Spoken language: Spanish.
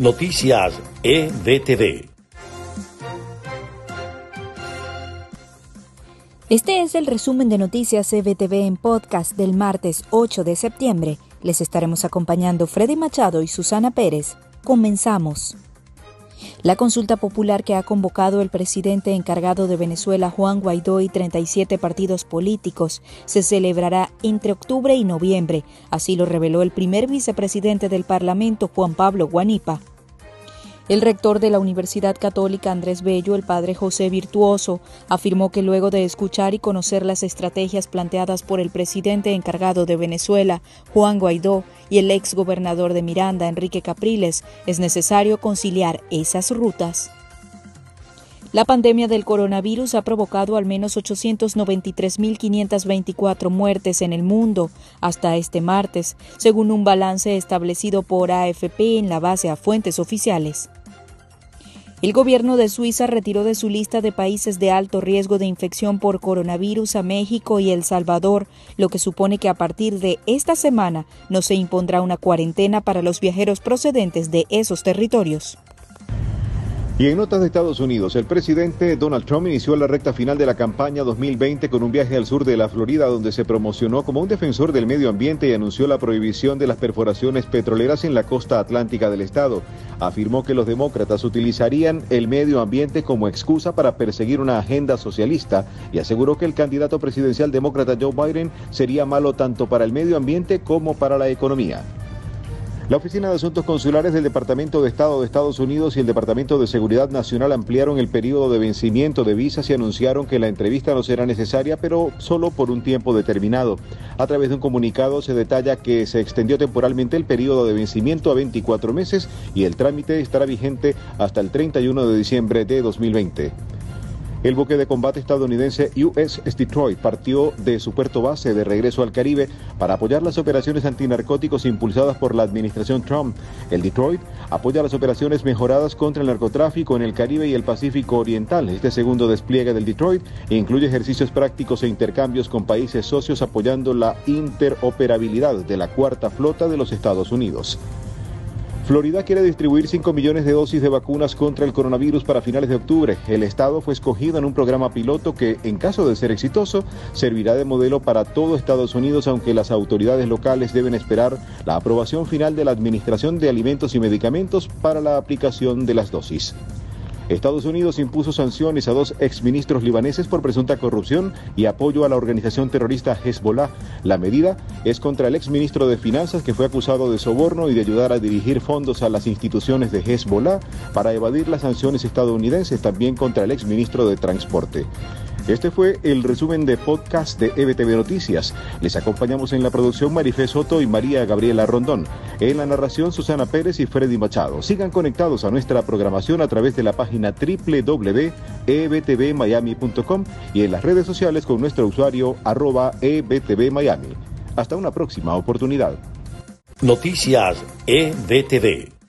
Noticias EBTV. Este es el resumen de Noticias EBTV en podcast del martes 8 de septiembre. Les estaremos acompañando Freddy Machado y Susana Pérez. Comenzamos. La consulta popular que ha convocado el presidente encargado de Venezuela, Juan Guaidó, y 37 partidos políticos, se celebrará entre octubre y noviembre. Así lo reveló el primer vicepresidente del Parlamento, Juan Pablo Guanipa. El rector de la Universidad Católica Andrés Bello, el padre José Virtuoso, afirmó que luego de escuchar y conocer las estrategias planteadas por el presidente encargado de Venezuela, Juan Guaidó, y el ex gobernador de Miranda, Enrique Capriles, es necesario conciliar esas rutas. La pandemia del coronavirus ha provocado al menos 893.524 muertes en el mundo hasta este martes, según un balance establecido por AFP en la base a fuentes oficiales. El gobierno de Suiza retiró de su lista de países de alto riesgo de infección por coronavirus a México y El Salvador, lo que supone que a partir de esta semana no se impondrá una cuarentena para los viajeros procedentes de esos territorios. Y en notas de Estados Unidos, el presidente Donald Trump inició la recta final de la campaña 2020 con un viaje al sur de la Florida donde se promocionó como un defensor del medio ambiente y anunció la prohibición de las perforaciones petroleras en la costa atlántica del estado. Afirmó que los demócratas utilizarían el medio ambiente como excusa para perseguir una agenda socialista y aseguró que el candidato presidencial demócrata Joe Biden sería malo tanto para el medio ambiente como para la economía. La Oficina de Asuntos Consulares del Departamento de Estado de Estados Unidos y el Departamento de Seguridad Nacional ampliaron el periodo de vencimiento de visas y anunciaron que la entrevista no será necesaria, pero solo por un tiempo determinado. A través de un comunicado se detalla que se extendió temporalmente el periodo de vencimiento a 24 meses y el trámite estará vigente hasta el 31 de diciembre de 2020. El buque de combate estadounidense USS Detroit partió de su puerto base de regreso al Caribe para apoyar las operaciones antinarcóticos impulsadas por la administración Trump. El Detroit apoya las operaciones mejoradas contra el narcotráfico en el Caribe y el Pacífico Oriental. Este segundo despliegue del Detroit incluye ejercicios prácticos e intercambios con países socios apoyando la interoperabilidad de la cuarta flota de los Estados Unidos. Florida quiere distribuir 5 millones de dosis de vacunas contra el coronavirus para finales de octubre. El estado fue escogido en un programa piloto que, en caso de ser exitoso, servirá de modelo para todo Estados Unidos, aunque las autoridades locales deben esperar la aprobación final de la Administración de Alimentos y Medicamentos para la aplicación de las dosis. Estados Unidos impuso sanciones a dos exministros libaneses por presunta corrupción y apoyo a la organización terrorista Hezbollah. La medida es contra el exministro de Finanzas que fue acusado de soborno y de ayudar a dirigir fondos a las instituciones de Hezbollah para evadir las sanciones estadounidenses, también contra el exministro de Transporte. Este fue el resumen de podcast de EBTV Noticias. Les acompañamos en la producción Marifé Soto y María Gabriela Rondón. En la narración Susana Pérez y Freddy Machado. Sigan conectados a nuestra programación a través de la página www.ebtvmiami.com y en las redes sociales con nuestro usuario arroba ebtvmiami. Hasta una próxima oportunidad. Noticias EBTV.